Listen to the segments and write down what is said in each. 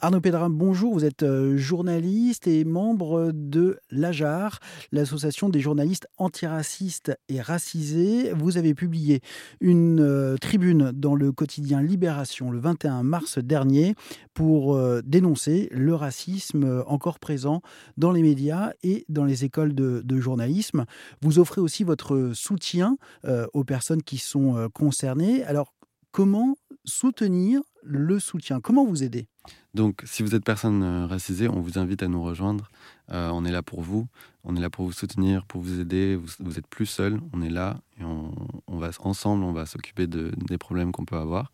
Arnaud Pédram, bonjour. Vous êtes euh, journaliste et membre de l'AJAR, l'association des journalistes antiracistes et racisés. Vous avez publié une euh, tribune dans le quotidien Libération le 21 mars dernier pour euh, dénoncer le racisme encore présent dans les médias et dans les écoles de, journalisme. Vous offrez aussi votre soutien aux personnes qui sont concernées. Alors, comment soutenir le soutien? Comment vous aider? Donc, si vous êtes personne euh, racisée, on vous invite à nous rejoindre. Euh, on est là pour vous, on est là pour vous soutenir, pour vous aider. Vous, n'êtes plus seul, on est là et on, va ensemble, on va s'occuper des problèmes qu'on peut avoir.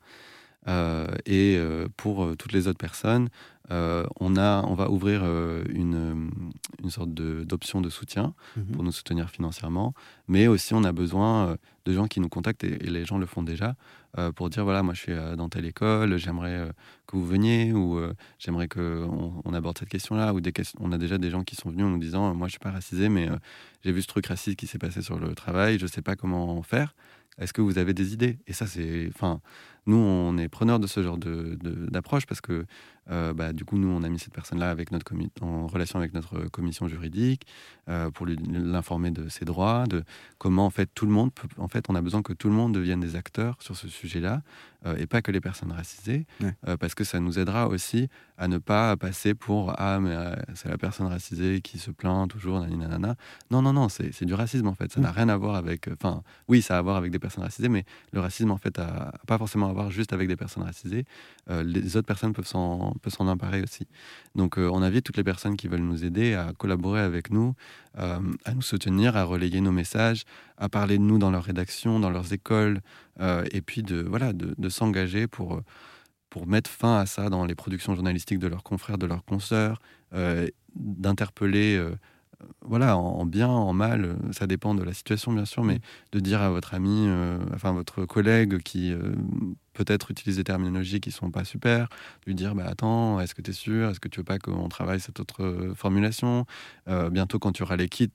Euh, et pour toutes les autres personnes, on, a, on va ouvrir une, une sorte d'option de, soutien mhm. pour nous soutenir financièrement. Mais aussi, on a besoin de gens qui nous contactent, et les gens le font déjà, euh, pour dire voilà, moi je suis euh, dans telle école, j'aimerais euh, que vous veniez, ou j'aimerais qu'on on aborde cette question-là, ou des questions. On a déjà des gens qui sont venus en nous disant moi je suis pas racisé, mais j'ai vu ce truc raciste qui s'est passé sur le travail, je sais pas comment faire. Est-ce que vous avez des idées? Et ça, c'est. Enfin, nous, on est preneurs de ce genre d'approche de, parce que, euh, bah, du coup, nous, on a mis cette personne-là avec notre en relation avec notre commission juridique euh, pour l'informer de ses droits, de comment, en fait, tout le monde peut, En fait, on a besoin que tout le monde devienne des acteurs sur ce sujet-là euh, et pas que les personnes racisées, parce que ça nous aidera aussi à ne pas passer pour Ah, mais c'est la personne racisée qui se plaint toujours, nanana. Non, non, non, c'est du racisme, en fait. Ça n'a rien à voir avec. Enfin, oui, ça a à voir avec des personnes racisées, mais le racisme, en fait, a pas forcément voir juste avec des personnes racisées. Euh, les autres personnes peuvent s'en, emparer aussi. Donc euh, on invite toutes les personnes qui veulent nous aider à collaborer avec nous, euh, à nous soutenir, à relayer nos messages, à parler de nous dans leur rédaction, dans leurs écoles, et puis de, voilà, de s'engager pour, pour mettre fin à ça dans les productions journalistiques de leurs confrères, de leurs consoeurs, d'interpeller voilà, en, bien, en mal, euh, ça dépend de la situation bien sûr, mais mm. de dire à votre ami, euh, enfin votre collègue qui euh, peut-être utilise des terminologies qui sont pas super, lui dire bah attends, est-ce que tu es sûr, est-ce que tu veux pas qu'on travaille cette autre formulation? Bientôt quand tu auras les kits,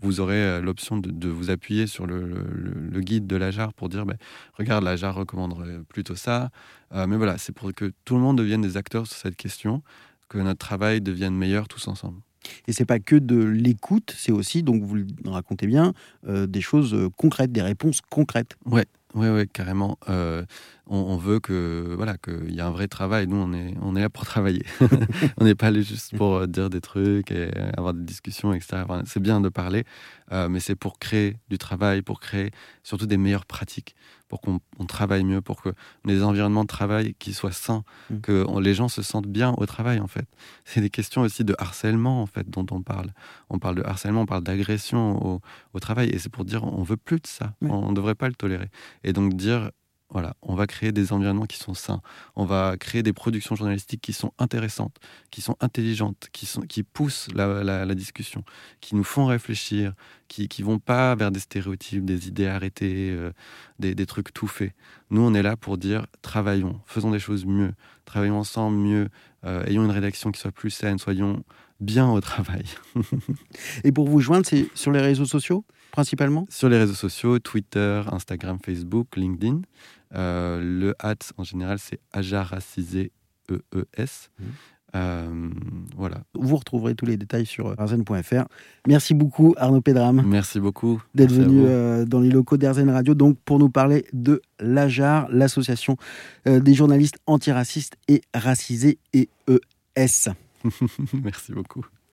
vous aurez l'option de, vous appuyer sur le, guide de la JAR pour dire bah, regarde, la JAR recommanderait plutôt ça. mais voilà, c'est pour que tout le monde devienne des acteurs sur cette question, que notre travail devienne meilleur tous ensemble. Et c'est pas que de l'écoute, c'est aussi, donc vous le racontez bien, euh, des choses euh, concrètes, des réponses concrètes. Ouais, ouais, ouais, carrément. Euh, on, veut que voilà qu'il y a un vrai travail. Nous, on est on est là pour travailler. on n'est pas là juste pour dire des trucs et avoir des discussions, etc. c'est bien de parler, mais c'est pour créer du travail, pour créer surtout des meilleures pratiques pour qu'on travaille mieux, pour ait des environnements de travail qui soient sains, mm. que les gens se sentent bien au travail en fait. C'est des questions aussi de harcèlement en fait dont on parle. On parle de harcèlement, on parle d'agression au, travail et c'est pour dire on veut plus de ça, on ne devrait pas le tolérer. Et donc dire voilà, on va créer des environnements qui sont sains. On va créer des productions journalistiques qui sont intéressantes, qui sont intelligentes, qui, sont, qui poussent la, discussion, qui nous font réfléchir, qui ne vont pas vers des stéréotypes, des idées arrêtées, euh, des, trucs tout faits. Nous, on est là pour dire travaillons, faisons des choses mieux, travaillons ensemble mieux, euh, ayons une rédaction qui soit plus saine, soyons bien au travail. Et pour vous joindre, c'est sur les réseaux sociaux? Principalement? Sur les réseaux sociaux, Twitter, Instagram, Facebook, LinkedIn. Euh, le hat, en général, c'est Ajaracisé E-E-S. Mmh. Euh, voilà. Vous retrouverez tous les détails sur arzen.fr. Merci beaucoup Arnaud Pédram. Merci beaucoup d'être venu euh, dans les locaux d'Arzen Radio donc pour nous parler de l'AJAR, l'association des journalistes antiracistes et racisés et ES. Merci beaucoup.